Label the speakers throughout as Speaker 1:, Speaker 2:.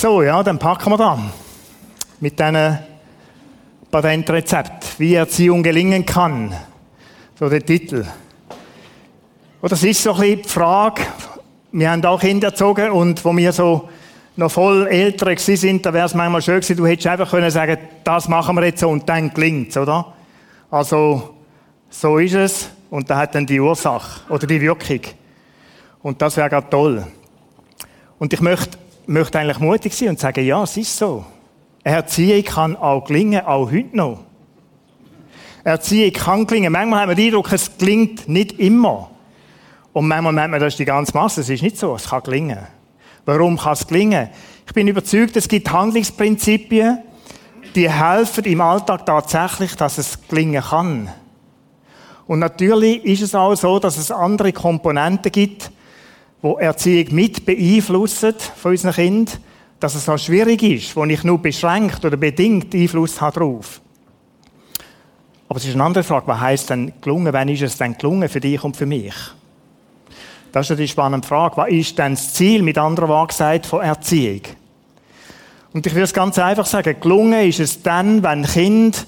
Speaker 1: So, ja, dann packen wir da. Mit diesen Patentrezept. Wie Erziehung gelingen kann. So der Titel. Oder das ist so ein bisschen die Frage, wir haben auch Kinder erzogen und wo wir so noch voll älter sind, da wäre es manchmal schön gewesen, du hättest einfach können sagen, das machen wir jetzt so und dann klingt's, oder? Also, so ist es und da hat dann die Ursache oder die Wirkung. Und das wäre gerade toll. Und ich möchte, möchte eigentlich mutig sein und sagen, ja, es ist so. Erziehung kann auch gelingen, auch heute noch. Erziehung kann gelingen. Manchmal haben wir den Eindruck, es klingt nicht immer. Und manchmal meint man, das ist die ganze Masse. Es ist nicht so. Es kann gelingen. Warum kann es gelingen? Ich bin überzeugt, es gibt Handlungsprinzipien, die helfen im Alltag tatsächlich, dass es gelingen kann. Und natürlich ist es auch so, dass es andere Komponenten gibt, wo Erziehung mit beeinflussen von unseren Kindern, dass es auch schwierig ist, wo ich nur beschränkt oder bedingt Einfluss habe darauf. Aber es ist eine andere Frage, was heißt denn gelungen? Wann ist es denn gelungen für dich und für mich? Das ist die spannende Frage. Was ist denn das Ziel, mit anderen Worten gesagt, von Erziehung? Und ich will es ganz einfach sagen, gelungen ist es dann, wenn Kind,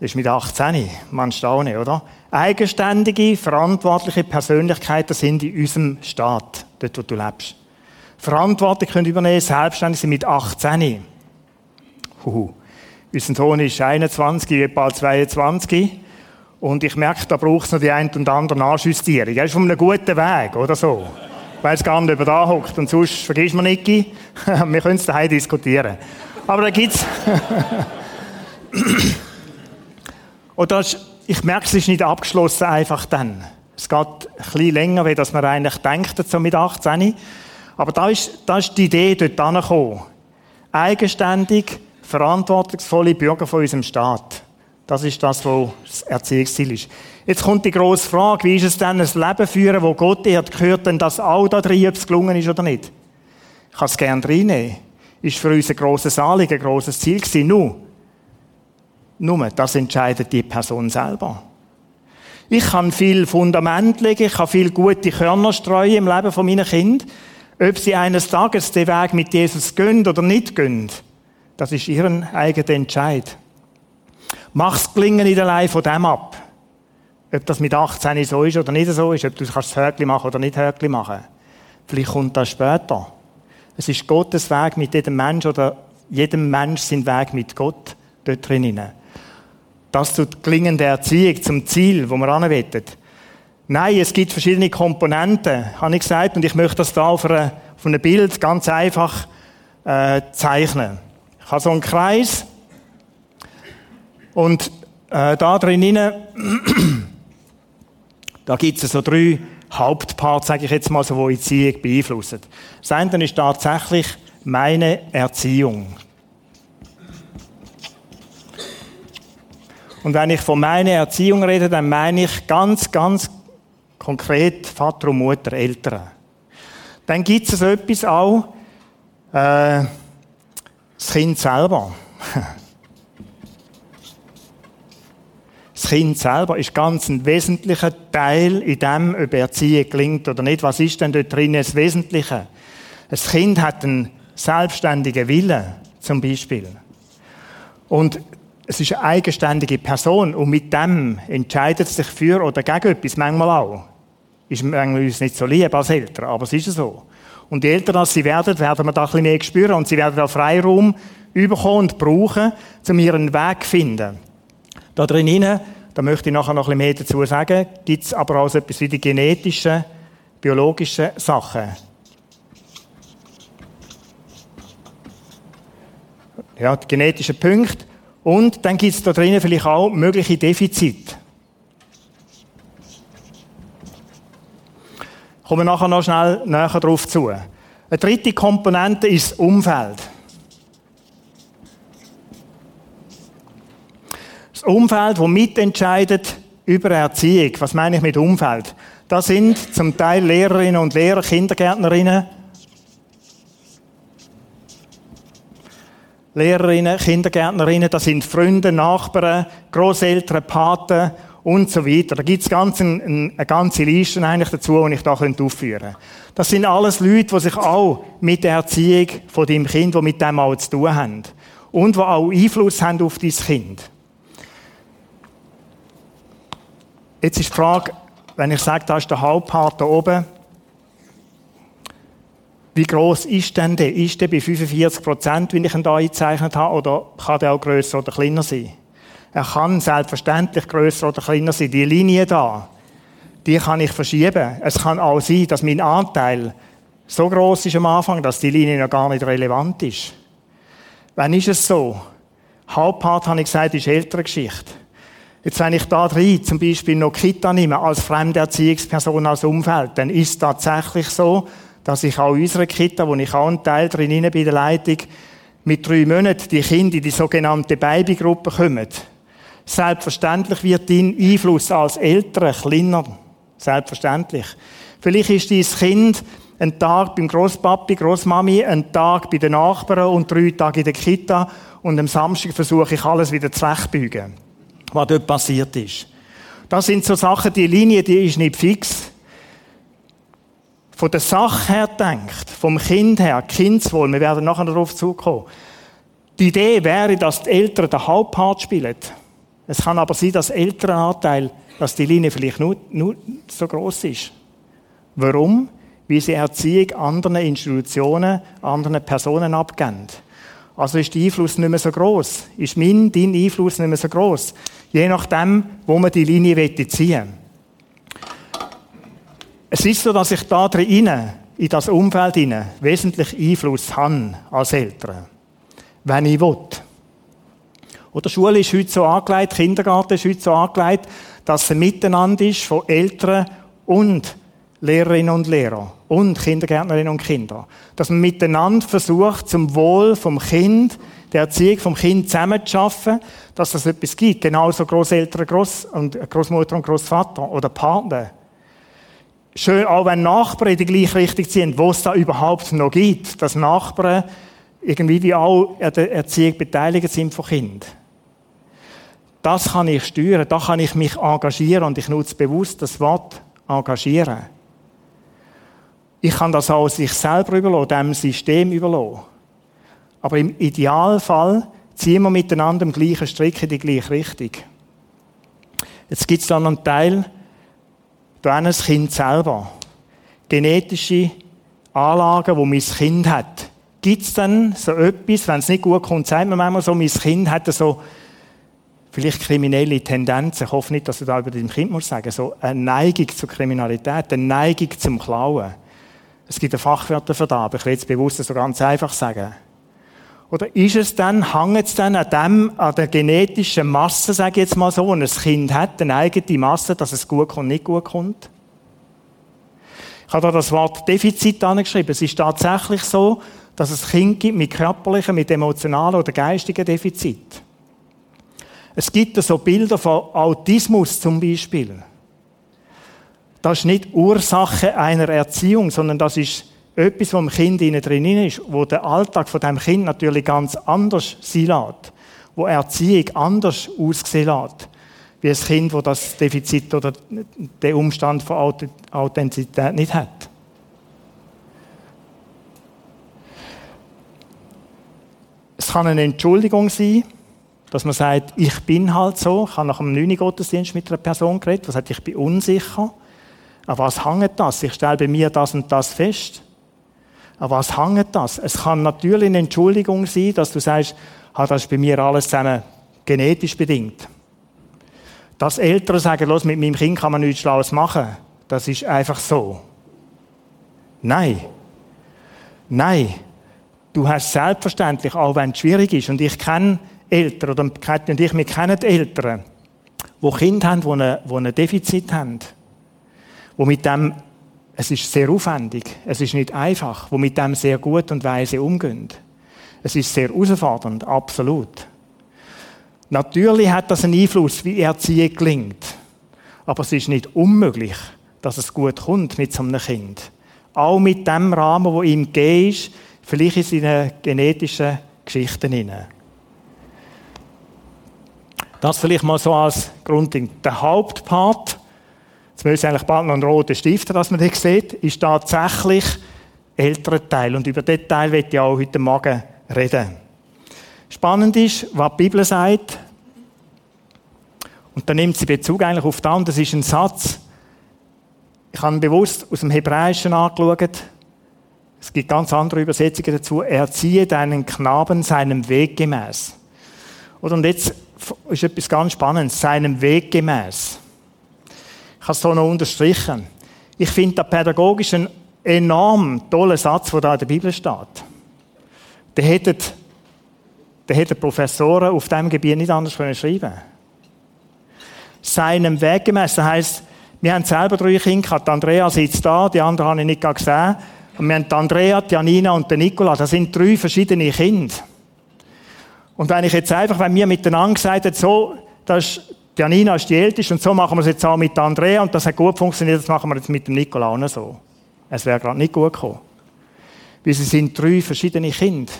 Speaker 1: das ist mit 18, man staune, oder? Eigenständige, verantwortliche Persönlichkeiten sind in unserem Staat, dort wo du lebst. Verantwortung können übernehmen, selbstständig sind mit 18. Huhu. Unser Sohn ist 21, bald 22. Und ich merke, da braucht es noch die ein und andere Nachjustierung. Er ist von einem guten Weg, oder so. Ich weiss gar nicht, ob er da hockt. Und sonst vergisst man nicht. Wir können es daheim diskutieren. Aber da gibt's. Oder ich merke, es ist nicht abgeschlossen einfach dann. Es geht ein bisschen länger, wie das man eigentlich denkt, so mit 18. Aber da ist, da ist die Idee dort angekommen. Eigenständig, verantwortungsvolle Bürger von unserem Staat. Das ist das, was das Erziehungsziel ist. Jetzt kommt die grosse Frage, wie ist es denn, ein Leben führen, wo Gott ehrt, gehört denn das auch da drin, ob es gelungen ist oder nicht? Ich kann es gerne reinnehmen. Ist für uns ein grosses Anliegen, ein grosses Ziel gewesen. Nur, nur, das entscheidet die Person selber. Ich kann viel Fundament legen, ich kann viel gute Körner streuen im Leben von meinen Kind. Ob sie eines Tages den Weg mit Jesus gehen oder nicht gehen, das ist ihren eigener Entscheid. Mach's gelingen nicht allein von dem ab. Ob das mit 18 so ist oder nicht so ist, ob du das Höckli machen oder nicht Höckli machen. Vielleicht kommt das später. Es ist Gottes Weg mit jedem Mensch oder jedem Mensch sein Weg mit Gott dort drinnen. Das tut gelingende Erziehung zum Ziel, wo wir anwettet. Nein, es gibt verschiedene Komponenten, habe ich gesagt, und ich möchte das da auf, auf einem Bild ganz einfach äh, zeichnen. Ich habe so einen Kreis und äh, da drinnen, da gibt es so drei Hauptparts, sage ich jetzt mal so, die Erziehung beeinflussen. Das eine ist tatsächlich meine Erziehung. Und wenn ich von meiner Erziehung rede, dann meine ich ganz, ganz konkret Vater und Mutter, Eltern. Dann gibt es etwas auch, äh, das Kind selber. Das Kind selber ist ganz ein wesentlicher Teil in dem, ob Erziehung gelingt oder nicht. Was ist denn dort drin das Wesentliche? Ein Kind hat einen selbstständigen Willen, zum Beispiel. Und es ist eine eigenständige Person und mit dem entscheidet es sich für oder gegen etwas, manchmal auch. Ist manchmal uns nicht so lieb als Eltern, aber es ist so. Und je älter als sie werden, werden wir da ein bisschen mehr spüren und sie werden auch Freiraum bekommen und brauchen, um ihren Weg zu finden. Da drinnen, da möchte ich nachher noch ein bisschen mehr dazu sagen, gibt es aber auch so etwas wie die genetischen, biologischen Sachen. Ja, die genetischen Punkte. Und dann gibt es da drinnen vielleicht auch mögliche Defizite. Kommen wir nachher noch schnell näher darauf zu. Eine dritte Komponente ist das Umfeld. Umfeld, das mitentscheidet über Erziehung. Was meine ich mit Umfeld? Das sind zum Teil Lehrerinnen und Lehrer, Kindergärtnerinnen, Lehrerinnen, Kindergärtnerinnen, das sind Freunde, Nachbarn, Großeltern, Paten und so weiter. Da gibt's ganz ein, ein, eine ganze Liste eigentlich dazu, die ich da aufführen könnte. Das sind alles Leute, die sich auch mit der Erziehung von deinem Kind, die mit dem auch zu tun haben. Und die auch Einfluss haben auf dein Kind. Jetzt ist die Frage, wenn ich sage, da ist der Hauptpart da oben, wie groß ist denn der? Ist der bei 45 Prozent, wie ich ihn da eingezeichnet habe, oder kann der auch grösser oder kleiner sein? Er kann selbstverständlich grösser oder kleiner sein. Die Linie da, die kann ich verschieben. Es kann auch sein, dass mein Anteil so groß ist am Anfang, dass die Linie noch gar nicht relevant ist. Wann ist es so? Hauptpart, habe ich gesagt, ist ältere Geschichte. Jetzt, wenn ich da drin zum Beispiel noch Kita nehme, als fremde Erziehungsperson als Umfeld, dann ist es tatsächlich so, dass ich auch unsere Kita, wo ich auch einen Teil drin bin bei der Leitung, mit drei Monaten die Kinder in die sogenannte Babygruppe kommen. Selbstverständlich wird dein Einfluss als Eltern kleiner. Selbstverständlich. Vielleicht ist dein Kind ein Tag beim Großpapi, Großmami, ein Tag bei den Nachbarn und drei Tage in der Kita und am Samstag versuche ich alles wieder zurechtbügen, was dort passiert ist. Das sind so Sachen, die Linie, die ist nicht fix von der Sache her denkt, vom Kind her, Kindswohl, wir werden nachher darauf zukommen, die Idee wäre, dass die Eltern den Hauptpart spielen. Es kann aber sein, dass ältere Anteil, dass die Linie vielleicht nur, nur so groß ist. Warum? Weil sie Erziehung anderen Institutionen, anderen Personen abgeben. Also ist der Einfluss nicht mehr so groß. Ist mein, dein Einfluss nicht mehr so groß. Je nachdem, wo man die Linie ziehen will. Es ist so, dass ich da drin, in das Umfeld hinein, wesentlich Einfluss habe als Eltern. Wenn ich will. Oder Schule ist heute so angelegt, Kindergarten ist heute so angelegt, dass es ein Miteinander ist von Eltern und Lehrerinnen und Lehrer und Kindergärtnerinnen und Kinder. Dass man miteinander versucht, zum Wohl vom Kind, der Erziehung vom Kind zusammenzuschaffen, dass es etwas gibt. Genauso Großeltern Groß und Großmutter und Großvater oder Partner schön, auch wenn Nachbarn in die gleiche Richtung ziehen, wo es da überhaupt noch gibt, dass Nachbarn irgendwie wie auch an der Erziehung beteiligt sind von Kind. Das kann ich steuern, da kann ich mich engagieren und ich nutze bewusst das Wort engagieren. Ich kann das auch sich selber überlassen, dem System überlassen. Aber im Idealfall ziehen wir miteinander im gleichen Strick in die gleiche Richtung. Jetzt gibt es dann einen Teil, da das Kind selber. Genetische Anlagen, die mein Kind hat. Gibt es dann so etwas, wenn es nicht gut kommt, sagt man manchmal so, mein Kind hat so vielleicht kriminelle Tendenzen. Ich hoffe nicht, dass du da über dein Kind musst sagen, so eine Neigung zur Kriminalität, eine Neigung zum Klauen. Es gibt ein Fachwörter für das, aber ich will es bewusst so ganz einfach sagen. Oder ist es dann, hängt es dann an dem, an der genetischen Masse, sage ich jetzt mal so, und ein Kind hat, eine eigene Masse, dass es gut kommt, nicht gut kommt? Ich habe da das Wort Defizit angeschrieben. Es ist tatsächlich so, dass es Kinder gibt mit körperlichen, mit emotionalen oder geistigen Defizit. Es gibt so Bilder von Autismus zum Beispiel. Das ist nicht Ursache einer Erziehung, sondern das ist etwas, was im Kind innen drin ist, wo der Alltag von dem Kind natürlich ganz anders sein lässt, wo Erziehung anders aussehen lässt, wie ein Kind, wo das Defizit oder den Umstand von Authentizität nicht hat. Es kann eine Entschuldigung sein, dass man sagt, ich bin halt so. Ich habe nach einem 9. Gottesdienst mit einer Person geredet, die sagt, ich bin unsicher. Aber was hängt das? Ich stelle bei mir das und das fest. Aber was hängt das? Es kann natürlich eine Entschuldigung sein, dass du sagst, ah, das ist bei mir alles zusammen genetisch bedingt. Dass Eltern sagen, los, mit meinem Kind kann man nichts Schlaues machen, das ist einfach so. Nein. Nein. Du hast selbstverständlich, auch wenn es schwierig ist, und ich kenne Eltern, oder und ich, wir kennen Eltern, die Kinder haben, die ein Defizit haben, die mit dem es ist sehr aufwendig. Es ist nicht einfach, wo mit dem sehr gut und weise umgehen. Es ist sehr herausfordernd, absolut. Natürlich hat das einen Einfluss, wie Erziehung gelingt. Aber es ist nicht unmöglich, dass es gut kommt mit so einem Kind. Auch mit dem Rahmen, wo ihm gegeben ist, vielleicht in seinen genetischen Geschichten hinein. Das vielleicht mal so als Grundding. Der Hauptpart, jetzt müssen eigentlich bald noch einen roten Stift, dass man das sieht, ist tatsächlich älterer Teil. Und über diesen Teil wird ich auch heute Morgen reden. Spannend ist, was die Bibel sagt. Und da nimmt sie Bezug eigentlich auf das. Das ist ein Satz. Ich habe ihn bewusst aus dem Hebräischen angeschaut. Es gibt ganz andere Übersetzungen dazu. Erziehe deinen Knaben seinem Weg gemäß. Und jetzt ist etwas ganz Spannendes. Seinem Weg gemäß. Ich habe es so noch unterstrichen. Ich finde der pädagogisch einen enorm tollen Satz, der da in der Bibel steht. Der hätte, der hätte Professoren auf diesem Gebiet nicht anders können schreiben Seinem Weg gemäß. Das heisst, wir haben selber drei Kinder gehabt. Andrea sitzt da, die anderen habe ich nicht gesehen. Und wir haben Andrea, die Janina und den Nicola. Das sind drei verschiedene Kinder. Und wenn ich jetzt einfach, wenn wir miteinander gesagt haben, so, das ist, Janina ist die Älteste und so machen wir es jetzt auch mit Andrea und das hat gut funktioniert, das machen wir jetzt mit dem Nicola auch so. Es wäre gerade nicht gut gekommen. Weil sie sind drei verschiedene Kinder.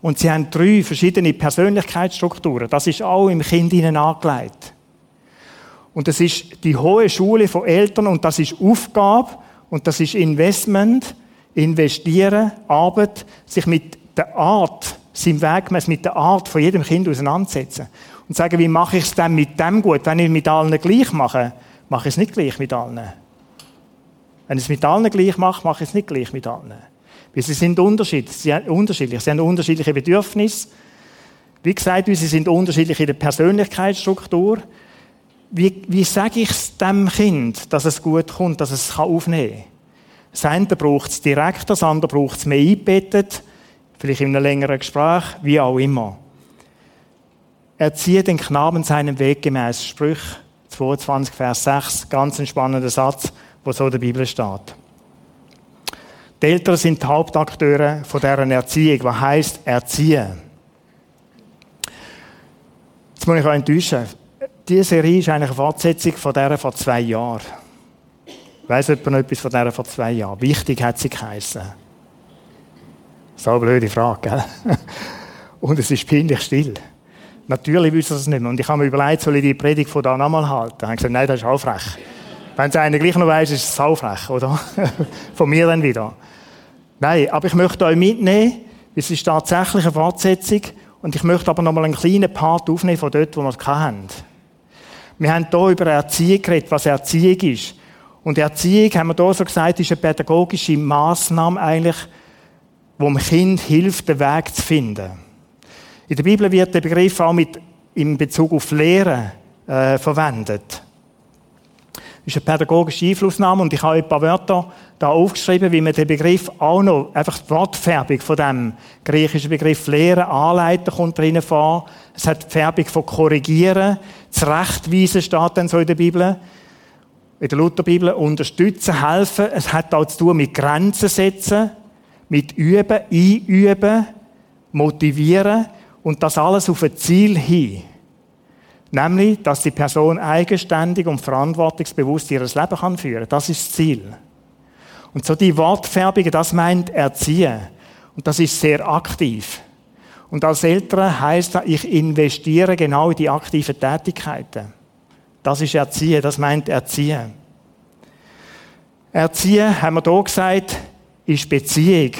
Speaker 1: Und sie haben drei verschiedene Persönlichkeitsstrukturen. Das ist auch im Kind ihnen angelegt. Und das ist die hohe Schule von Eltern und das ist Aufgabe und das ist Investment, investieren, Arbeit, sich mit der Art, seinem Weg mit der Art von jedem Kind auseinandersetzen. Und sagen, wie mache ich es denn mit dem gut? Wenn ich mit allen gleich mache, mache ich es nicht gleich mit allen. Wenn ich es mit allen gleich mache, mache ich es nicht gleich mit allen. Weil sie sind unterschiedlich. Sie, sind unterschiedlich. sie haben unterschiedliche Bedürfnisse. Wie gesagt, sie sind unterschiedlich in der Persönlichkeitsstruktur. Wie, wie sage ich es dem Kind, dass es gut kommt, dass es es aufnehmen kann? Das eine braucht es direkt, das andere braucht es mehr eingebettet, vielleicht in einem längeren Gespräch, wie auch immer. Erziehe den Knaben seinen Weg gemäß. Sprüch 22, Vers 6, ganz ein spannender Satz wo so in der Bibel steht. Die Eltern sind die Hauptakteure von deren Erziehung. Was heisst erziehen? Jetzt muss ich euch enttäuschen. Diese Serie ist eigentlich eine Fortsetzung von der vor zwei Jahren. Weiss jemand noch etwas von der vor zwei Jahren? Wichtig hat sie geheissen. So eine blöde Frage, gell? Und es ist peinlich still. Natürlich wissen sie es nicht mehr. Und ich habe mir überlegt, soll ich die Predigt von da nochmal halten? Ich habe gesagt, nein, das ist auch frech. Wenn es einer gleich noch weiss, ist es saufrech, oder? Von mir dann wieder. Nein, aber ich möchte euch mitnehmen, es ist tatsächlich eine Fortsetzung und ich möchte aber noch mal einen kleinen Part aufnehmen von dort, wo wir es hatten. Wir haben hier über Erziehung geredet, was Erziehung ist. Und Erziehung, haben wir hier so gesagt, ist eine pädagogische Maßnahme eigentlich, wo dem Kind hilft, den Weg zu finden. In der Bibel wird der Begriff auch mit, in Bezug auf Lehren äh, verwendet ist eine pädagogische Einflussnahme und ich habe ein paar Wörter da aufgeschrieben, wie man den Begriff auch noch, einfach die Wortfärbung von dem griechischen Begriff lehren, anleiten kommt drinnen vor. Es hat die Färbung von korrigieren, zurechtweisen steht dann so in der Bibel, in der Lutherbibel, unterstützen, helfen. Es hat auch zu tun mit Grenzen setzen, mit üben, einüben, motivieren und das alles auf ein Ziel hin. Nämlich, dass die Person eigenständig und verantwortungsbewusst ihr Leben kann führen. Das ist das Ziel. Und so die Wortfärbige, das meint erziehen. Und das ist sehr aktiv. Und als Eltern heißt das, ich investiere genau in die aktiven Tätigkeiten. Das ist Erziehen, das meint Erziehen. Erziehen, haben wir hier gesagt, ist Beziehung.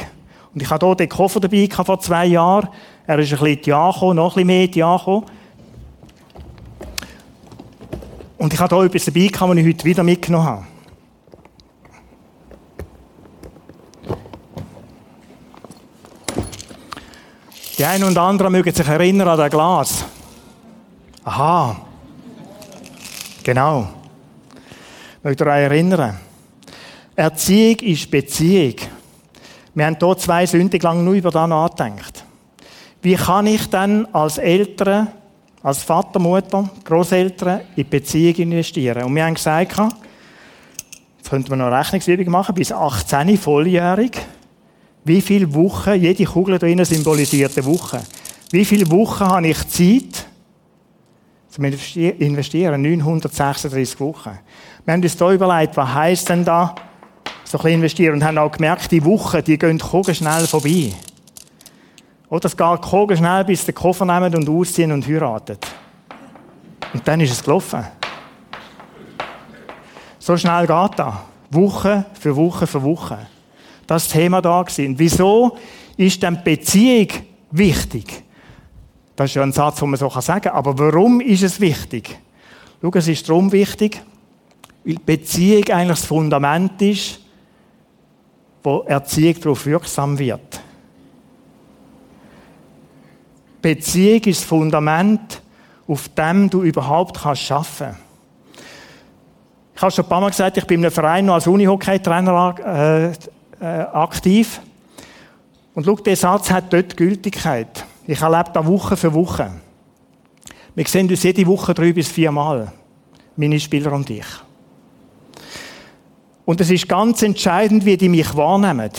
Speaker 1: Und ich hatte hier den Koffer dabei vor zwei Jahren. Er ist ein bisschen Diaco, noch ein bisschen mehr Diaco. Und ich habe hier etwas dabei, was ich heute wieder mitgenommen habe. Die einen und anderen mögen sich erinnern an das Glas. Aha. Genau. Mögt ihr euch erinnern? Erziehung ist Beziehung. Wir haben hier zwei Sünden lang nur über das nachgedacht. Wie kann ich dann als Eltern als Vater, Mutter, Großeltern in Beziehung investieren. Und wir haben gesagt, jetzt könnte man noch eine Rechnungsübung machen, bis 18 volljährig. Wie viele Wochen, jede Kugel drinnen symbolisiert eine Woche. Wie viele Wochen habe ich Zeit zum Investieren? 936 Wochen. Wir haben uns da überlegt, was heisst denn da, so ein bisschen investieren und haben auch gemerkt, die Wochen, die gehen schnell vorbei. Oder es geht schnell, bis der Koffer nehmen und ausziehen und heiraten. Und dann ist es gelaufen. So schnell geht das. Woche für Woche für Woche. Das Thema da gewesen. Wieso ist denn Beziehung wichtig? Das ist ja ein Satz, den man so sagen kann. Aber warum ist es wichtig? Schau, es ist darum wichtig, weil Beziehung eigentlich das Fundament ist, wo Erziehung darauf wirksam wird. Beziehung ist das Fundament, auf dem du überhaupt kannst arbeiten Ich habe schon ein paar Mal gesagt, ich bin in einem Verein noch als Unihockey-Trainer äh, äh, aktiv. Und schau, der Satz hat dort Gültigkeit. Ich erlebe da Woche für Woche. Wir sehen uns jede Woche drei bis vier Mal. Meine Spieler und ich. Und es ist ganz entscheidend, wie die mich wahrnehmen.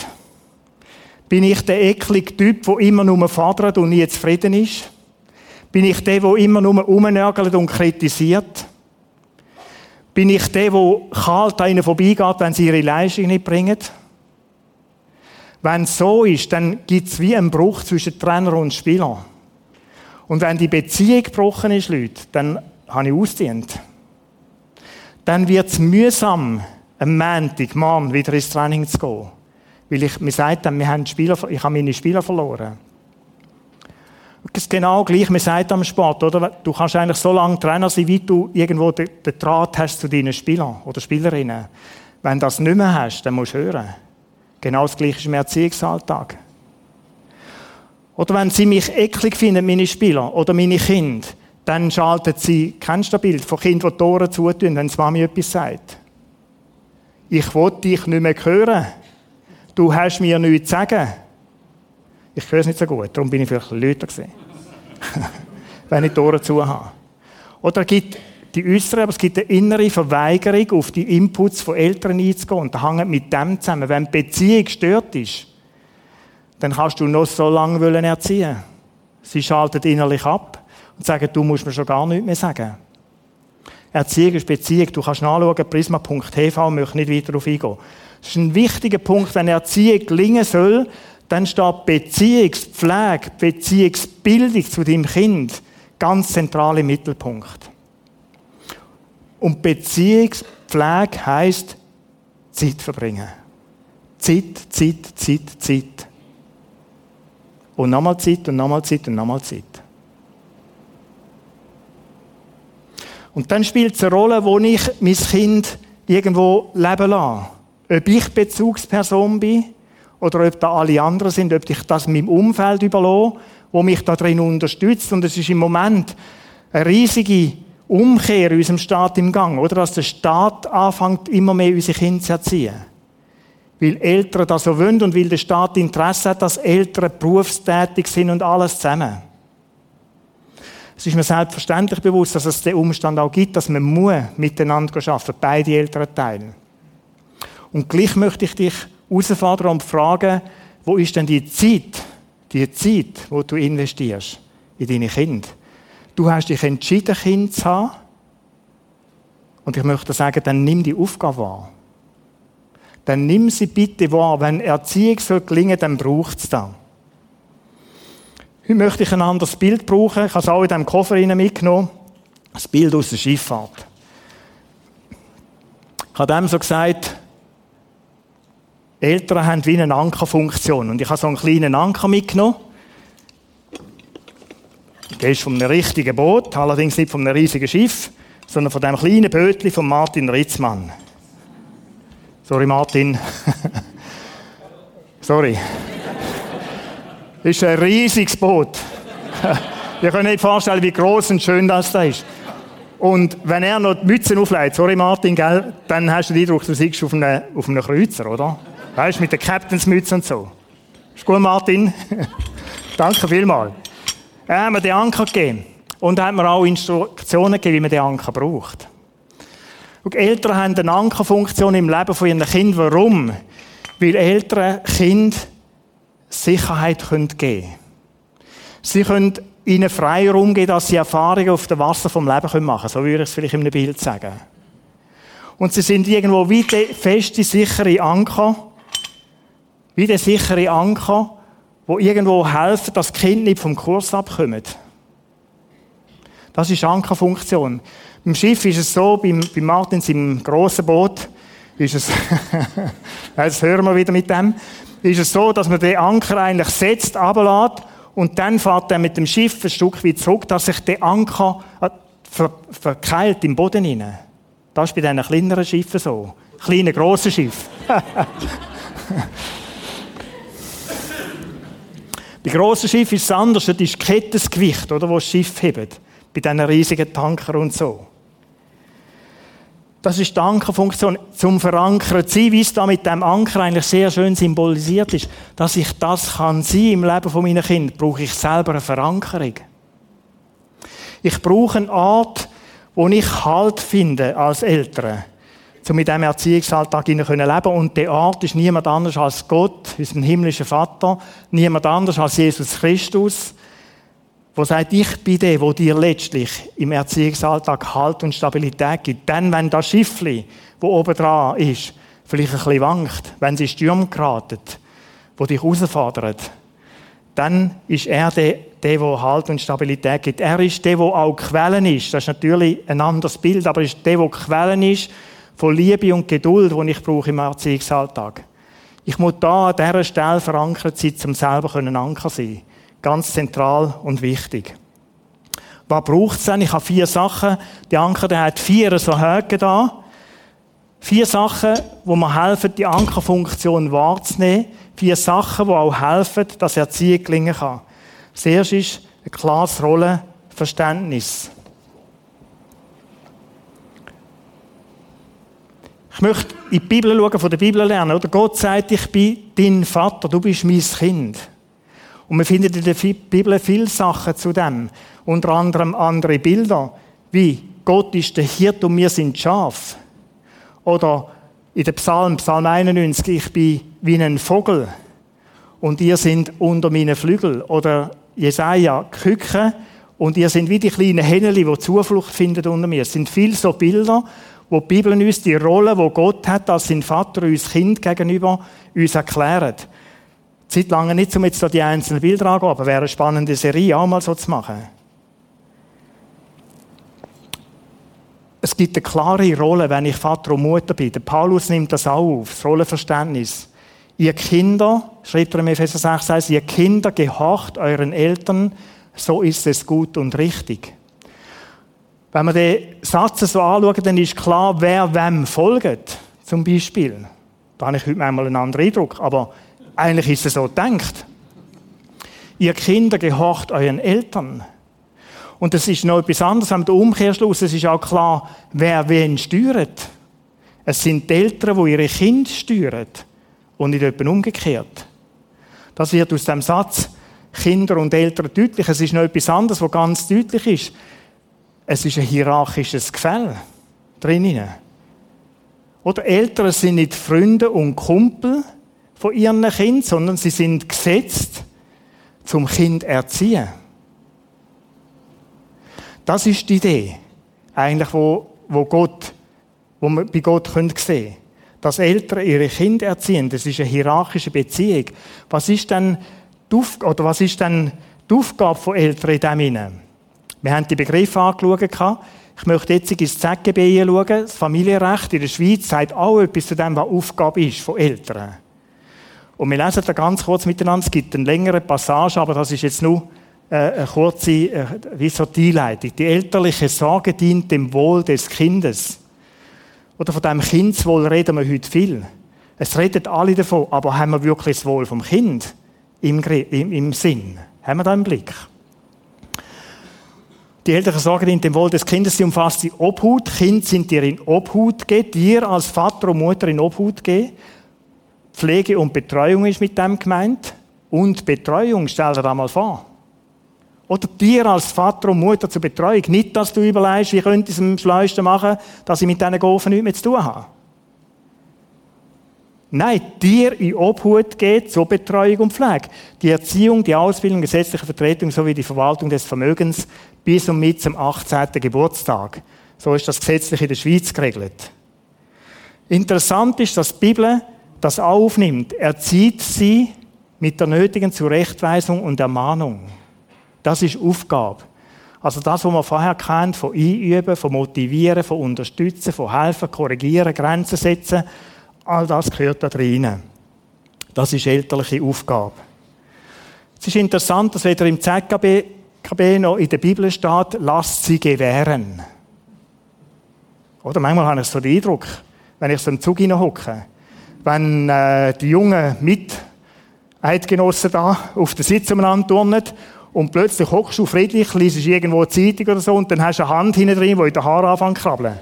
Speaker 1: Bin ich der eklige Typ, der immer nur fadert und nie zufrieden ist? Bin ich der, der immer nur umnörgelt und kritisiert? Bin ich der, der kalt an ihnen vorbeigeht, wenn sie ihre Leistung nicht bringen? Wenn es so ist, dann gibt es wie einen Bruch zwischen Trainer und Spieler. Und wenn die Beziehung gebrochen ist, Leute, dann habe ich ausgedient. Dann wird es mühsam, am Montag, Mann, wieder ins Training zu gehen. Weil ich, mir sagt dann, wir haben Spieler, ich habe meine Spieler verloren. Genau gleich, man sagt am Sport, oder? Du kannst eigentlich so lange Trainer sein, wie du irgendwo den, Draht hast zu deinen Spielern oder Spielerinnen. Wenn du das nicht mehr hast, dann musst du hören. Genau das Gleiche ist im Erziehungsalltag. Oder wenn sie mich eklig finden, meine Spieler oder meine Kinder, dann schalten sie, kennst du das Bild von Kindern, die Tore zutun, wenn die Mami etwas sagt? Ich will dich nicht mehr hören. Du hast mir nichts zu sagen. Ich höre es nicht so gut, darum bin ich vielleicht lauter gewesen. wenn ich die Tore zu habe. Oder es gibt die äußere, aber es gibt eine innere Verweigerung, auf die Inputs von Eltern einzugehen. Und das hängt mit dem zusammen. Wenn die Beziehung gestört ist, dann kannst du noch so lange erziehen Sie schaltet innerlich ab und sagen, du musst mir schon gar nichts mehr sagen. Erziehung ist Beziehung. Du kannst nachschauen, prisma.tv, möchte nicht weiter darauf eingehen. Das ist ein wichtiger Punkt, wenn Erziehung gelingen soll, dann steht Beziehungspflege, Beziehungsbildung zu deinem Kind ganz zentral im Mittelpunkt. Und Beziehungspflege heisst Zeit verbringen. Zeit, Zeit, Zeit, Zeit. Und nochmal Zeit und nochmal Zeit und nochmal Zeit. Und dann spielt es eine Rolle, wo ich mein Kind irgendwo leben lasse. Ob ich Bezugsperson bin oder ob da alle anderen sind, ob ich das meinem Umfeld überlasse, wo mich da drin unterstützt. Und es ist im Moment eine riesige Umkehr in unserem Staat im Gang, oder? Dass der Staat anfängt, immer mehr unsere Kinder zu erziehen. Weil Eltern das so wollen und weil der Staat Interesse hat, dass Eltern berufstätig sind und alles zusammen. Es ist mir selbstverständlich bewusst, dass es den Umstand auch gibt, dass man muss miteinander arbeiten, beide Eltern teilen. Und gleich möchte ich dich herausfordern und fragen, wo ist denn die Zeit, die Zeit, wo du investierst in deine Kinder? Du hast dich entschieden, Kind zu haben. Und ich möchte sagen, dann nimm die Aufgabe wahr. Dann nimm sie bitte wahr. Wenn Erziehung soll gelingen, dann braucht es das. Heute möchte ich ein anderes Bild brauchen. Ich habe es auch in diesem Koffer mitgenommen. Das Bild aus der Schifffahrt. Ich habe dem so gesagt, Eltern haben wie eine Ankerfunktion. Und ich habe so einen kleinen Anker mitgenommen. Der ist von einem richtigen Boot, allerdings nicht von einem riesigen Schiff, sondern von dem kleinen Bötli von Martin Ritzmann. Sorry, Martin. Sorry. Ist ein riesiges Boot. Ihr könnt nicht vorstellen, wie groß und schön das da ist. Und wenn er noch die Mütze auflegt, sorry Martin, gell, dann hast du den Eindruck, du siehst auf einem, auf einem Kreuzer, oder? Weißt du, mit der Captainsmütze und so. Ist gut, Martin? Danke vielmals. Er hat mir den Anker gegeben. Und er hat mir auch Instruktionen gegeben, wie man den Anker braucht. Und Eltern haben eine Ankerfunktion im Leben von ihren Kindern. Warum? Weil Eltern Kinder Sicherheit geben können. Sie können ihnen Freiraum geben, dass sie Erfahrungen auf dem Wasser vom Leben machen können. So würde ich es vielleicht in einem Bild sagen. Und sie sind irgendwo wie der feste, sichere Anker, wie der sichere Anker, wo irgendwo helfen, dass die Kinder nicht vom Kurs abkommen. Das ist Ankerfunktion. Beim Schiff ist es so, bei Martins im grossen Boot, ist es, jetzt hören wir wieder mit dem, ist es so, dass man den Anker eigentlich setzt, ablässt und dann fährt er mit dem Schiff ein Stück weit zurück, dass sich der Anker äh, ver verkeilt im Boden hinein. Das ist bei diesen kleineren Schiffen so. Kleine, grosse Schiffe. bei grossen Schiffen ist es anders, das ist Kettengewicht, oder, wo das Schiff hebt. Bei diesen riesigen Tankern und so. Das ist die Ankerfunktion, zum Verankern zu sein, wie es da mit dem Anker eigentlich sehr schön symbolisiert ist. Dass ich das kann sein im Leben von meinen Kindern, brauche ich selber eine Verankerung. Ich brauche eine Art, wo ich Halt finde als Eltern, um mit diesem Erziehungsalltag leben können. Und der Art ist niemand anders als Gott, unser himmlischer Vater, niemand anders als Jesus Christus, wo sagt, ich bin der, wo dir letztlich im Erziehungsalltag Halt und Stabilität gibt. Dann, wenn das Schiffli, wo oben dran ist, vielleicht ein bisschen wankt, wenn sie Stürme geraten, wo dich herausfordert, dann ist er der, der, der Halt und Stabilität gibt. Er ist der, der auch Quellen ist. Das ist natürlich ein anderes Bild, aber er ist der, der Quellen ist von Liebe und Geduld, die ich brauche im Erziehungsalltag. Ich muss da an dieser Stelle verankert sein, um selber Anker sein. Ganz zentral und wichtig. Was braucht es denn? Ich habe vier Sachen. Der Anker, der hat vier so Höhe da. Vier Sachen, wo mir helfen, die Ankerfunktion wahrzunehmen. Vier Sachen, die auch helfen, dass Erziehung gelingen kann. Das erste ist ein klares Rollenverständnis. Ich möchte in die Bibel schauen, von der Bibel lernen. Oder Gott sagt, ich bin dein Vater, du bist mein Kind. Und man findet in der Bibel viele Sachen zu dem. Unter anderem andere Bilder, wie Gott ist der Hirt und wir sind Schaf. Oder in der Psalm, Psalm 91, ich bin wie ein Vogel und ihr sind unter meinen Flügel. Oder Jesaja, Küche und ihr sind wie die kleinen Henneli, die Zuflucht finden unter mir. Es sind viele so Bilder, wo die Bibel uns die Rolle, wo Gott hat, als sein Vater uns Kind gegenüber, uns erklärt. Zeit lang nicht, um jetzt die einzelnen Bilder anzugehen, aber wäre eine spannende Serie, auch mal so zu machen. Es gibt eine klare Rolle, wenn ich Vater und Mutter bin. Der Paulus nimmt das auch auf, das Rollenverständnis. Ihr Kinder, schreibt er im Epheser 6, heißt, ihr Kinder, gehorcht euren Eltern, so ist es gut und richtig. Wenn wir den Satz so anschauen, dann ist klar, wer wem folgt. Zum Beispiel. Da habe ich heute einmal einen anderen Eindruck, aber eigentlich ist es so gedacht. Ihr Kinder gehorcht euren Eltern. Und es ist noch etwas anderes, am Umkehrschluss, es ist auch klar, wer wen steuert. Es sind die Eltern, die ihre Kinder steuern und nicht jemand umgekehrt. Das wird aus dem Satz Kinder und Eltern deutlich. Es ist noch etwas anderes, was ganz deutlich ist. Es ist ein hierarchisches Gefälle drinnen. Oder Eltern sind nicht Freunde und Kumpel, von ihren Kind, sondern sie sind gesetzt zum Kind erziehen. Das ist die Idee, eigentlich, wo, wo Gott, wo wir bei Gott sehen können Dass Eltern ihre Kinder erziehen, das ist eine hierarchische Beziehung. Was ist denn die, oder was ist denn die Aufgabe von Eltern in dem hinein? Wir haben die Begriffe angeschaut. Ich möchte jetzt ins ZGB schauen. Das Familienrecht in der Schweiz sagt auch etwas zu dem, was Aufgabe ist von Eltern. Und wir lesen da ganz kurz miteinander. Es gibt eine längere Passage, aber das ist jetzt nur äh, eine kurze, äh, wie so die Einleitung. Die elterliche Sorge dient dem Wohl des Kindes. Oder von dem Kindswohl reden wir heute viel. Es redet alle davon, aber haben wir wirklich das Wohl vom Kind im, im, im Sinn? Haben wir da im Blick? Die elterliche Sorge dient dem Wohl des Kindes, sie umfasst die Obhut. Kind sind dir in Obhut gegeben, dir als Vater und Mutter in Obhut gegeben. Pflege und Betreuung ist mit dem gemeint. Und Betreuung, stell dir da mal vor. Oder dir als Vater und Mutter zur Betreuung. Nicht, dass du überlegst, wie könnte ich es am schleusten machen, dass ich mit diesen Gofen nichts mehr zu tun habe. Nein, dir in Obhut geht zur Betreuung und Pflege. Die Erziehung, die Ausbildung, gesetzliche Vertretung sowie die Verwaltung des Vermögens bis und mit zum 18. Geburtstag. So ist das gesetzlich in der Schweiz geregelt. Interessant ist, dass die Bibel das aufnimmt, erzieht sie mit der nötigen Zurechtweisung und Ermahnung. Das ist Aufgabe. Also das, was man vorher kennt, von Einüben, von Motivieren, von Unterstützen, von Helfen, Korrigieren, Grenzen setzen, all das gehört da rein. Das ist elterliche Aufgabe. Es ist interessant, dass weder im ZKB noch in der Bibel steht, lasst sie gewähren. Oder manchmal habe ich so den Eindruck, wenn ich so im Zug hocke, wenn äh, die jungen Miteidgenossen da auf den Sitz umeinander turnen und plötzlich hockst du friedlich, liest irgendwo eine Zeitung oder so und dann hast du eine Hand hinten drin, die in den Haaren anfängt zu krabbeln.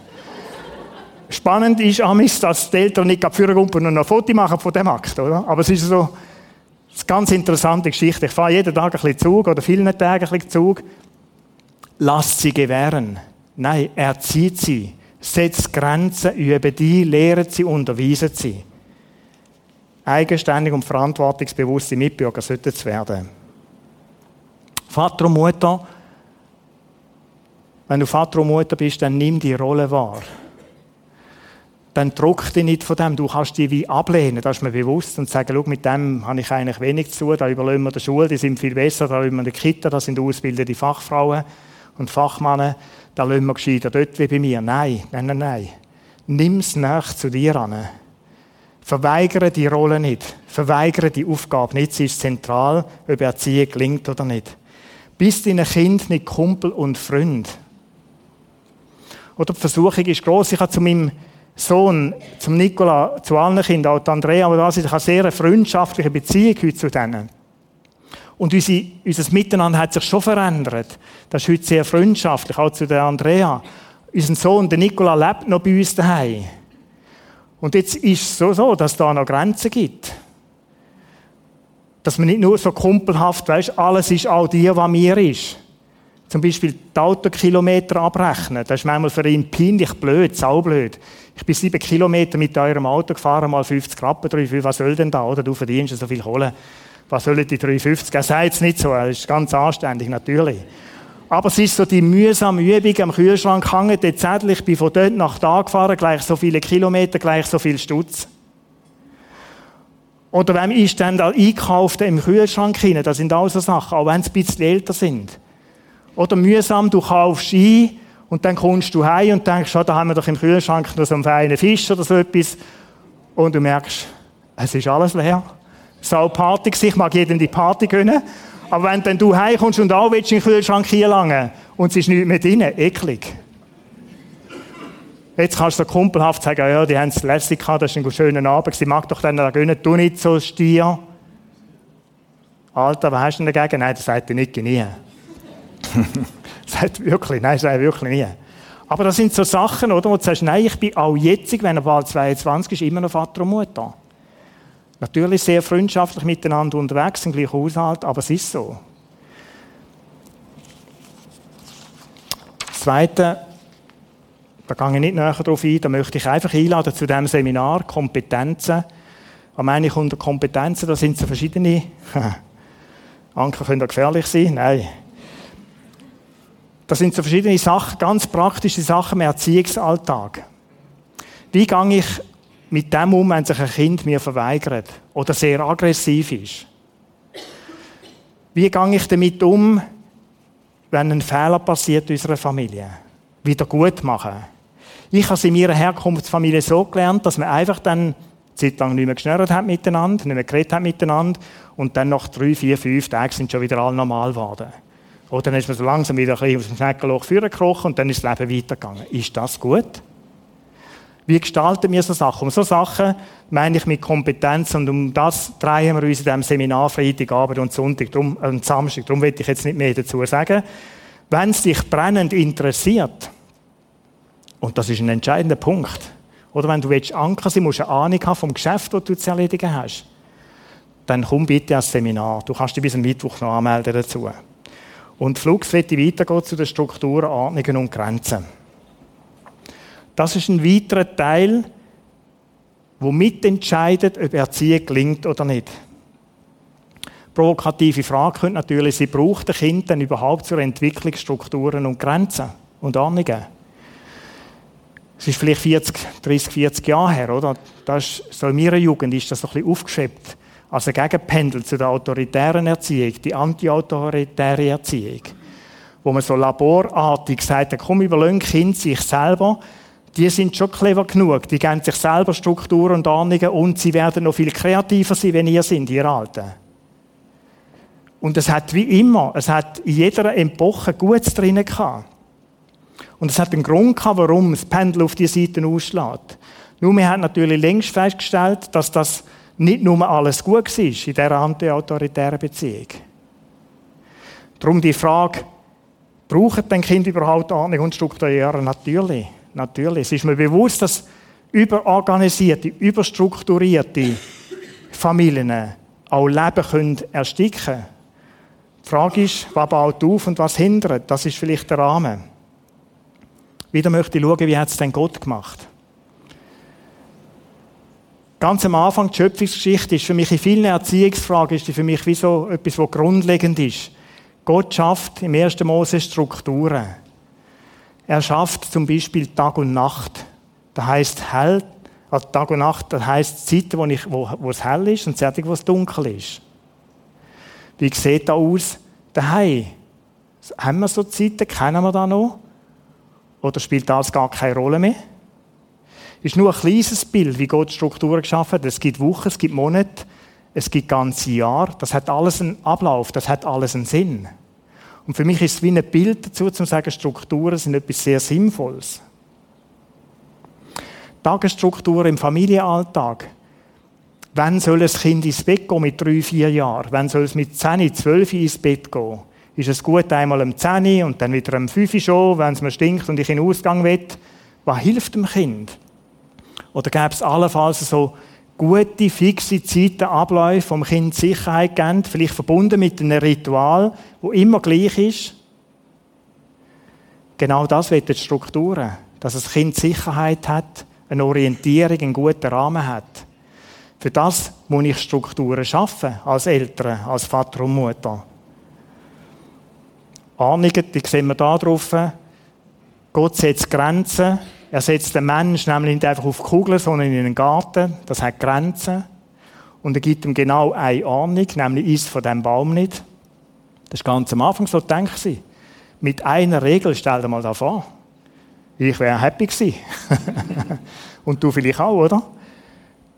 Speaker 1: Spannend ist amigs, dass die Eltern nicht führen und noch ein Foto machen von dem Akt, oder? Aber es ist so, eine ganz interessante Geschichte. Ich fahre jeden Tag ein bisschen Zug oder vielen Tagen ein bisschen Zug. Lasst sie gewähren. Nein, erzieht sie. Setzt Grenzen, übe die, lehrt sie, unterweisen sie. Eigenständig und verantwortungsbewusste Mitbürger sollten zu werden. Vater und Mutter, wenn du Vater und Mutter bist, dann nimm die Rolle wahr dann druck dich nicht von dem. Du kannst die wie ablehnen, das ist mir bewusst, und sagen, schau, mit dem habe ich eigentlich wenig zu tun, da überlassen wir der Schule, die sind viel besser, da lassen wir die Kita, da sind ausgebildete Fachfrauen und Fachmänner, da lassen wir gescheiter dort wie bei mir. Nein, nein, nein, nein. Nimm es nach zu dir an. Verweigere die Rolle nicht. Verweigere die Aufgabe nicht. Sie ist zentral, ob Erziehung gelingt oder nicht. Bist dein Kind nicht Kumpel und Freund? Oder die Versuchung ist groß. Ich habe zu meinem Sohn, zum Nikola, zu allen Kindern, auch Andrea, aber das ist eine sehr freundschaftliche Beziehung heute zu denen. Und unsere, unser Miteinander hat sich schon verändert. Das ist heute sehr freundschaftlich, auch zu der Andrea. Unser Sohn, der Nikola, lebt noch bei uns daheim. Und jetzt ist es so, so dass da noch Grenzen gibt. Dass man nicht nur so kumpelhaft, weißt, alles ist all dir, was mir ist. Zum Beispiel die Autokilometer abrechnen. Das ist manchmal für ihn peinlich blöd, saublöd. Ich bin sieben Kilometer mit eurem Auto gefahren, mal 50 Rappen, 3,5, was soll denn da, oder? Du verdienst so viel Kohle. Was sollen die 3,50? Er sagt es nicht so, er ist ganz anständig, natürlich. Aber es ist so die mühsame Übung am Kühlschrank hängen, der Zettel, ich bin von dort nach da gefahren, gleich so viele Kilometer, gleich so viel Stutz. Oder wem ist dann da einkauft im Kühlschrank hinein? Das sind auch so Sachen, auch wenn sie ein bisschen älter sind. Oder mühsam, du kaufst ein und dann kommst du heim und denkst, oh, da haben wir doch im Kühlschrank noch so einen feinen Fisch oder so etwas. Und du merkst, es ist alles leer. Sau Party ich mag jedem die Party gönnen. Aber wenn dann du heimkommst und willst in den Kühlschrank hier lange und es ist nichts mehr drin, eklig. Jetzt kannst du kumpelhaft sagen, ja, die haben es lässig gehabt, das ist ein schöner Abend, sie mag doch dann da gönnen, du nicht so Stier. Alter, was hast du denn dagegen? Nein, das sagt er nicht nie. sagt wirklich, nein, sagt wirklich nie. Aber das sind so Sachen, oder, wo du sagst, nein, ich bin auch jetzt, wenn er bald 22 ist, immer noch Vater und Mutter. Natürlich sehr freundschaftlich miteinander unterwegs, im gleichen Haushalt, aber es ist so. Das Zweite, da gehe ich nicht näher darauf ein, da möchte ich einfach einladen zu diesem Seminar, Kompetenzen. Was meine ich unter Kompetenzen? Da sind so verschiedene. Anker können da gefährlich sein. Nein. Das sind so verschiedene Sachen, ganz praktische Sachen im Erziehungsalltag. Wie gehe ich mit dem um, wenn sich ein Kind mir verweigert oder sehr aggressiv ist? Wie gehe ich damit um, wenn ein Fehler passiert in unserer Familie? Wieder gut machen. Ich habe es in meiner Herkunftsfamilie so gelernt, dass man einfach dann Zeit lang nicht mehr geschnürt hat miteinander, nicht mehr geredet hat miteinander und dann nach drei, vier, fünf Tagen sind schon wieder alle normal geworden. Oder dann ist man so langsam wieder ein bisschen aus dem Schneckenloch vorgekrochen und dann ist das Leben weitergegangen. Ist das gut? Wie gestalten wir so Sachen? Um so Sachen meine ich mit Kompetenz und um das drehen wir uns in diesem Seminar Freitagabend und Sonntag, drum, äh, Samstag. Darum will ich jetzt nicht mehr dazu sagen. Wenn es dich brennend interessiert, und das ist ein entscheidender Punkt, oder wenn du willst Anker sein, musst du eine Ahnung haben vom Geschäft, das du zu erledigen hast, dann komm bitte ans Seminar. Du kannst dich bis am Mittwoch noch anmelden dazu. Und flugs wird weitergehen zu den Strukturen, Ordnungen und Grenzen. Das ist ein weiterer Teil, wo mitentscheidet, ob Erziehung gelingt oder nicht. Provokative Frage könnte natürlich sein, braucht ein Kind denn überhaupt zur Entwicklung Strukturen und Grenzen und Ordnungen? Es ist vielleicht 40, 30, 40 Jahre her, oder? Das ist, so in meiner Jugend ist das so ein bisschen aufgeschwebt als ein Gegenpendel zu der autoritären Erziehung, die antiautoritäre Erziehung, wo man so laborartig sagt, komm, überlegen Kind sich selber, die sind schon clever genug. Die geben sich selber Strukturen und Ahnungen und sie werden noch viel kreativer sein, wenn ihr sind, ihr Alten. Und es hat wie immer, es hat in jeder Epoche Gutes drinnen gehabt. Und es hat einen Grund gehabt, warum das Pendel auf die Seiten ausschlägt. Nur, wir haben natürlich längst festgestellt, dass das nicht nur alles gut war in dieser anti-autoritären Beziehung. Darum die Frage, brauchen denn Kinder überhaupt Ahnung und Strukturieren? Natürlich. Natürlich. Es ist mir bewusst, dass überorganisierte, überstrukturierte Familien auch Leben können ersticken können. Die Frage ist, was baut auf und was hindert? Das ist vielleicht der Rahmen. Wieder möchte ich schauen, wie hat es denn Gott gemacht? Ganz am Anfang, die Schöpfungsgeschichte ist für mich in vielen Erziehungsfragen ist die für mich wie so etwas, was grundlegend ist. Gott schafft im ersten Mose Strukturen. Er schafft zum Beispiel Tag und Nacht. Das heißt hell, also Tag und Nacht, das heißt Zeiten, wo, ich, wo, wo es hell ist und Zeiten, wo es dunkel ist. Wie sieht das aus daheim? Haben wir so Zeiten? Kennen wir das noch? Oder spielt das gar keine Rolle mehr? ist nur ein kleines Bild, wie Gott Strukturen geschaffen hat. Es gibt Wochen, es gibt Monate, es gibt ganze Jahre. Das hat alles einen Ablauf, das hat alles einen Sinn. Und für mich ist es wie ein Bild dazu, zu sagen, Strukturen sind etwas sehr Sinnvolles. Tagesstrukturen im Familienalltag. Wann soll ein Kind ins Bett gehen mit drei, vier Jahren? Wann soll es mit zehn, zwölf ins Bett gehen? Ist es gut einmal um zehn und dann wieder um fünf schon, wenn es mir stinkt und ich in den Ausgang will? Was hilft dem Kind? Oder gäbe es allenfalls so gute, fixe Zeiten, Abläufe, vom Kind Sicherheit geben, vielleicht verbunden mit einem Ritual, wo immer gleich ist? Genau das wird die Strukturen, dass das Kind Sicherheit hat, eine Orientierung, einen guten Rahmen hat. Für das muss ich Strukturen schaffen, als Eltern, als Vater und Mutter. Ahnungen, die sehen wir hier drauf. Gott setzt Grenzen, er setzt den Menschen nämlich nicht einfach auf die Kugel, sondern in einen Garten. Das hat Grenzen. Und er gibt ihm genau eine Ahnung, nämlich isst von diesem Baum nicht. Das ist ganz am Anfang so denke ich. Mit einer Regel, stell dir mal da vor. Ich wäre happy gewesen. Und du vielleicht auch, oder?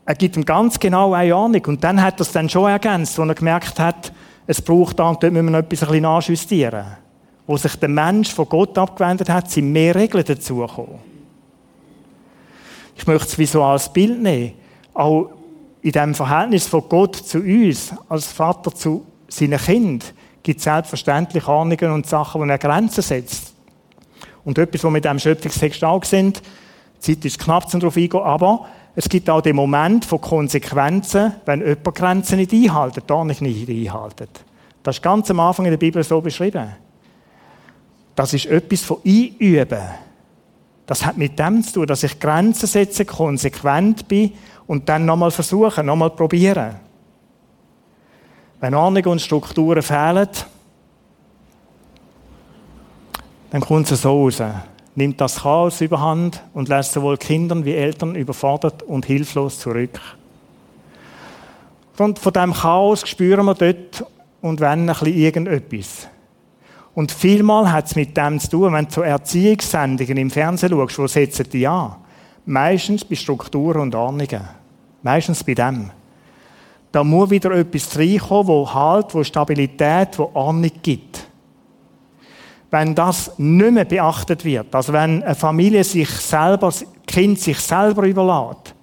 Speaker 1: Er gibt ihm ganz genau eine Ahnung. Und dann hat er es dann schon ergänzt, als er gemerkt hat, es braucht da und dort müssen wir noch etwas ein bisschen nachjustieren. Wo sich der Mensch von Gott abgewendet hat, sind mehr Regeln dazugekommen. Ich möchte es wie so als Bild nehmen. Auch in dem Verhältnis von Gott zu uns, als Vater zu seinen Kind, gibt es selbstverständlich Ahnungen und Sachen, wo er Grenzen setzt. Und etwas, was mit dem Schöpfungstext auch sind, die Zeit ist knapp, um darauf eingehen, aber es gibt auch den Moment von Konsequenzen, wenn jemand Grenzen nicht einhalten, da nicht einhalten. Das ist ganz am Anfang in der Bibel so beschrieben. Das ist etwas von Einüben. Das hat mit dem zu tun, dass ich Grenzen setze, konsequent bin und dann nochmal versuche, nochmal probieren. Wenn Ahnung und Strukturen fehlen, dann kommt es so raus. Nimmt das Chaos überhand und lässt sowohl Kindern wie Eltern überfordert und hilflos zurück. Und von diesem Chaos spüren wir dort und wenn ein bisschen irgendetwas. Und vielmal hat es mit dem zu tun, wenn du so Erziehungssendungen im Fernsehen schaust, wo setzen die an? Meistens bei Strukturen und Ordnungen. Meistens bei dem. Da muss wieder etwas reinkommen, wo Halt, wo Stabilität, wo Ordnung gibt. Wenn das nicht mehr beachtet wird, also wenn eine Familie sich selber, das Kind sich selber überlässt,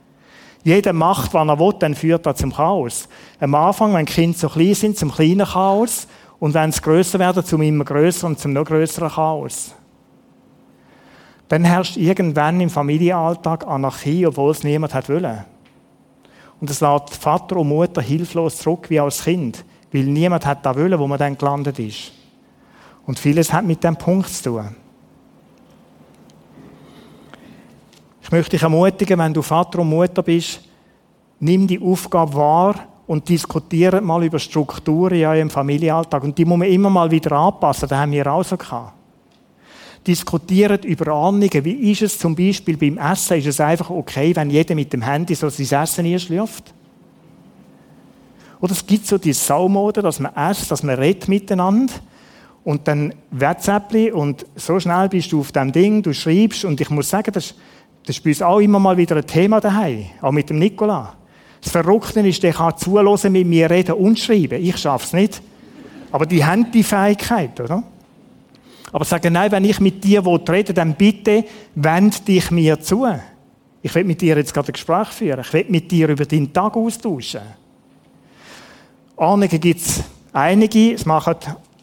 Speaker 1: jeder macht, was er will, dann führt das zum Chaos. Am Anfang, wenn Kinder so klein sind, zum kleinen Chaos. Und wenn es größer werden, zum immer größer und zum noch größeren Chaos. Dann herrscht irgendwann im Familienalltag Anarchie, obwohl es niemand hat wollen. Und es lässt Vater und Mutter hilflos zurück wie als Kind, weil niemand hat da wollen, wo man dann gelandet ist. Und vieles hat mit dem Punkt zu tun. Ich möchte dich ermutigen, wenn du Vater und Mutter bist, nimm die Aufgabe wahr, und diskutieren mal über Strukturen in eurem Familienalltag. Und die muss man immer mal wieder anpassen. Das haben wir auch so gehabt. Diskutiert über Ahnungen. Wie ist es zum Beispiel beim Essen? Ist es einfach okay, wenn jeder mit dem Handy so sein Essen einschläft? Oder es gibt so die Saumode, dass man esst, dass man redet miteinander. und dann WhatsApp und so schnell bist du auf dem Ding, du schreibst und ich muss sagen, das, das ist bei uns auch immer mal wieder ein Thema daheim, auch mit dem Nikola. Das Verrückte ist, der kann zuhören, mit mir reden und schreiben. Ich schaffe es nicht. Aber die haben die Fähigkeit, oder? Aber sagen, nein, wenn ich mit dir rede, dann bitte wend dich mir zu. Ich will mit dir jetzt gerade ein Gespräch führen. Ich will mit dir über deinen Tag austauschen. Ahnungen gibt es einige. Es machen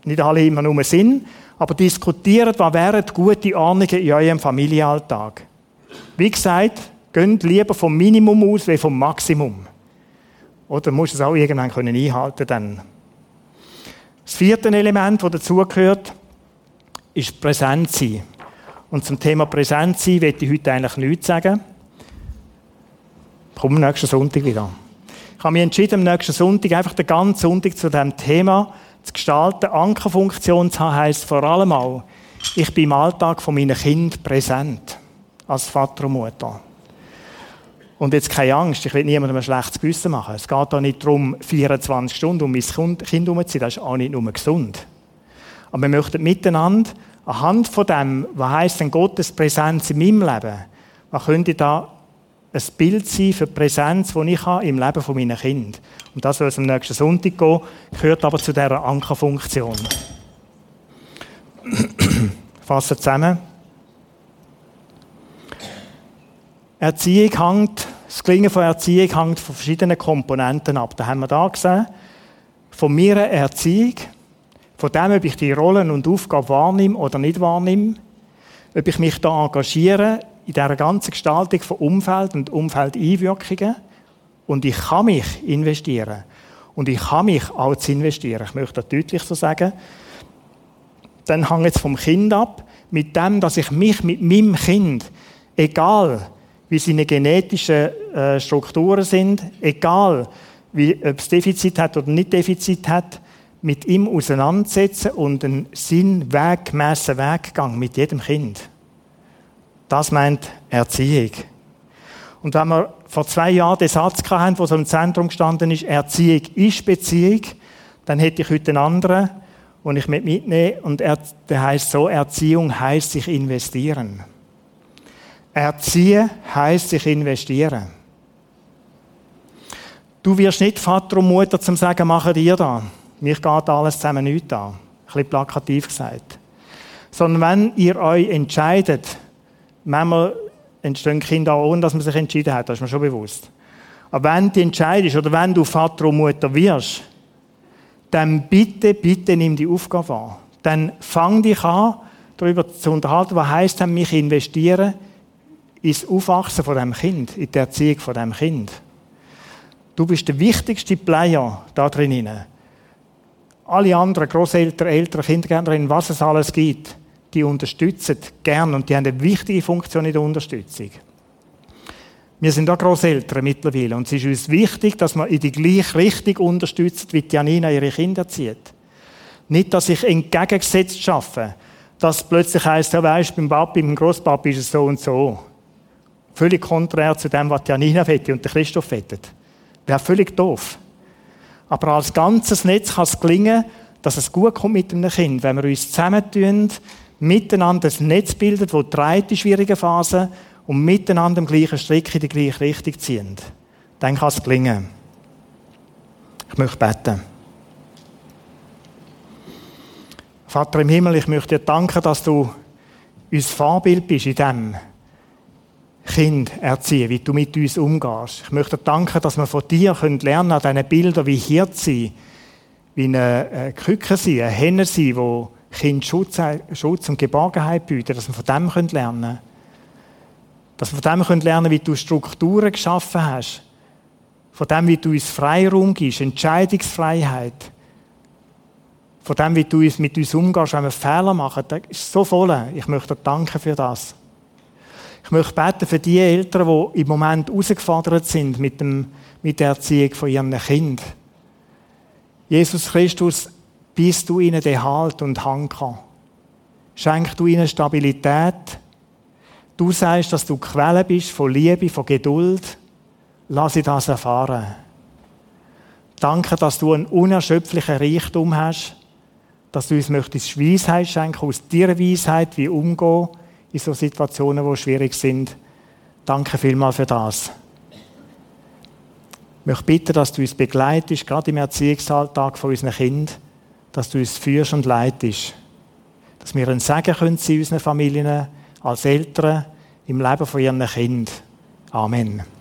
Speaker 1: nicht alle immer nur Sinn. Aber diskutiert, was wären gute Ahnungen in eurem Familienalltag. Wie gesagt, geht lieber vom Minimum aus wie vom Maximum. Oder musst es auch irgendwann können einhalten dann. Das vierte Element, das dazugehört, ist Präsenz sein. Und zum Thema Präsenz sein will ich heute eigentlich nichts sagen. Komm nächsten Sonntag wieder. Ich habe mich entschieden, am nächsten Sonntag einfach den ganzen Sonntag zu diesem Thema zu gestalten. Ankerfunktion zu haben, heisst vor allem auch, ich bin im Alltag von meinen Kindern präsent. Als Vater und Mutter. Und jetzt keine Angst, ich will niemandem ein schlechtes Gewissen machen. Es geht da nicht darum, 24 Stunden um mein Kind herumzuziehen, das ist auch nicht nur gesund. Aber wir möchten miteinander anhand von dem, was heisst denn Gottes Präsenz in meinem Leben, was könnte da ein Bild sein für die Präsenz, die ich habe im Leben von meinen Kindern. Und das soll es am nächsten Sonntag gehen, gehört aber zu dieser Ankerfunktion. Fassen zusammen. Erziehung hängt, das Gelingen von Erziehung hängt von verschiedenen Komponenten ab. Da haben wir da gesehen. Von mir Erziehung, von dem, ob ich die Rollen und Aufgaben wahrnehme oder nicht wahrnehme, ob ich mich da engagiere in dieser ganzen Gestaltung von Umfeld und Umfeldeinwirkungen. Und ich kann mich investieren. Und ich kann mich auch zu investieren. Ich möchte das deutlich so sagen. Dann hängt es vom Kind ab, mit dem, dass ich mich mit meinem Kind, egal wie seine genetischen äh, Strukturen sind, egal wie, ob es Defizit hat oder nicht Defizit hat, mit ihm auseinandersetzen und einen sinnweggemässen Weggang mit jedem Kind. Das meint Erziehung. Und wenn wir vor zwei Jahren den Satz hatten, wo so im Zentrum gestanden ist, Erziehung ist Beziehung, dann hätte ich heute einen anderen, den ich mitnehme. Und er, der heißt so, Erziehung heißt sich investieren. Erziehen heißt sich investieren. Du wirst nicht Vater und Mutter zum sagen, machen dir da. Mich geht alles zusammen nicht an. Ein bisschen plakativ gesagt. Sondern wenn ihr euch entscheidet, manchmal entstehen Kinder auch ohne, dass man sich entschieden hat, das ist mir schon bewusst. Aber wenn du entscheidest oder wenn du Vater und Mutter wirst, dann bitte, bitte nimm die Aufgabe an. Dann fang dich an, darüber zu unterhalten, was heisst denn, mich investieren ins Aufwachsen von dem Kind, in die Erziehung von dem Kind. Du bist der wichtigste Player da drin. Alle anderen, Großeltern, Eltern, Kindergärtnerinnen, was es alles gibt, die unterstützen gern und die haben eine wichtige Funktion in der Unterstützung. Wir sind auch Großeltern mittlerweile und es ist uns wichtig, dass man in die gleiche Richtung unterstützt, wie Janina ihre Kinder zieht. Nicht, dass ich entgegengesetzt schaffe, dass plötzlich heisst, ja weisst, beim Papi, beim Großpapi ist es so und so. Völlig konträr zu dem, was Janina wette und Christoph wettet. Wäre völlig doof. Aber als ganzes Netz kann es gelingen, dass es gut kommt mit einem Kind, wenn wir uns zusammentun, miteinander ein Netz bilden, das drei die schwierigen Phasen und miteinander im gleichen Strick in die gleiche Richtung ziehen. Dann kann es gelingen. Ich möchte beten. Vater im Himmel, ich möchte dir danken, dass du uns Vorbild bist in dem Kind erziehen, wie du mit uns umgehst. Ich möchte danken, dass wir von dir lernen können, an diesen Bildern wie Hirt sein, wie eine Küke sein, eine Henne sein, die Kind Schutz, Schutz und Geborgenheit bieten, dass wir von dem lernen können. Dass wir von dem lernen können, wie du Strukturen geschaffen hast. Von dem, wie du uns Freiraum gibst, Entscheidungsfreiheit. Von dem, wie du uns mit uns umgehst, wenn wir Fehler machen. Das ist so voll. Ich möchte dir danken für das. Ich möchte beten für die Eltern, die im Moment herausgefordert sind mit, dem, mit der Erziehung von ihren Kindern. Jesus Christus, bist du ihnen den Halt und Hanker. Schenk du ihnen Stabilität. Du sagst, dass du Quelle bist von Liebe, von Geduld. Lass sie das erfahren. Danke, dass du einen unerschöpflichen Reichtum hast, dass du uns möchtest Weisheit schenken, aus deiner Weisheit, wie umgehen in so Situationen, die schwierig sind. Danke vielmals für das. Ich möchte bitten, dass du uns begleitest, gerade im Erziehungsalltag von unseren Kindern, dass du uns führst und leitest. Dass wir ein Segen können sein unseren Familien, als Eltern, im Leben von ihren Kindern. Amen.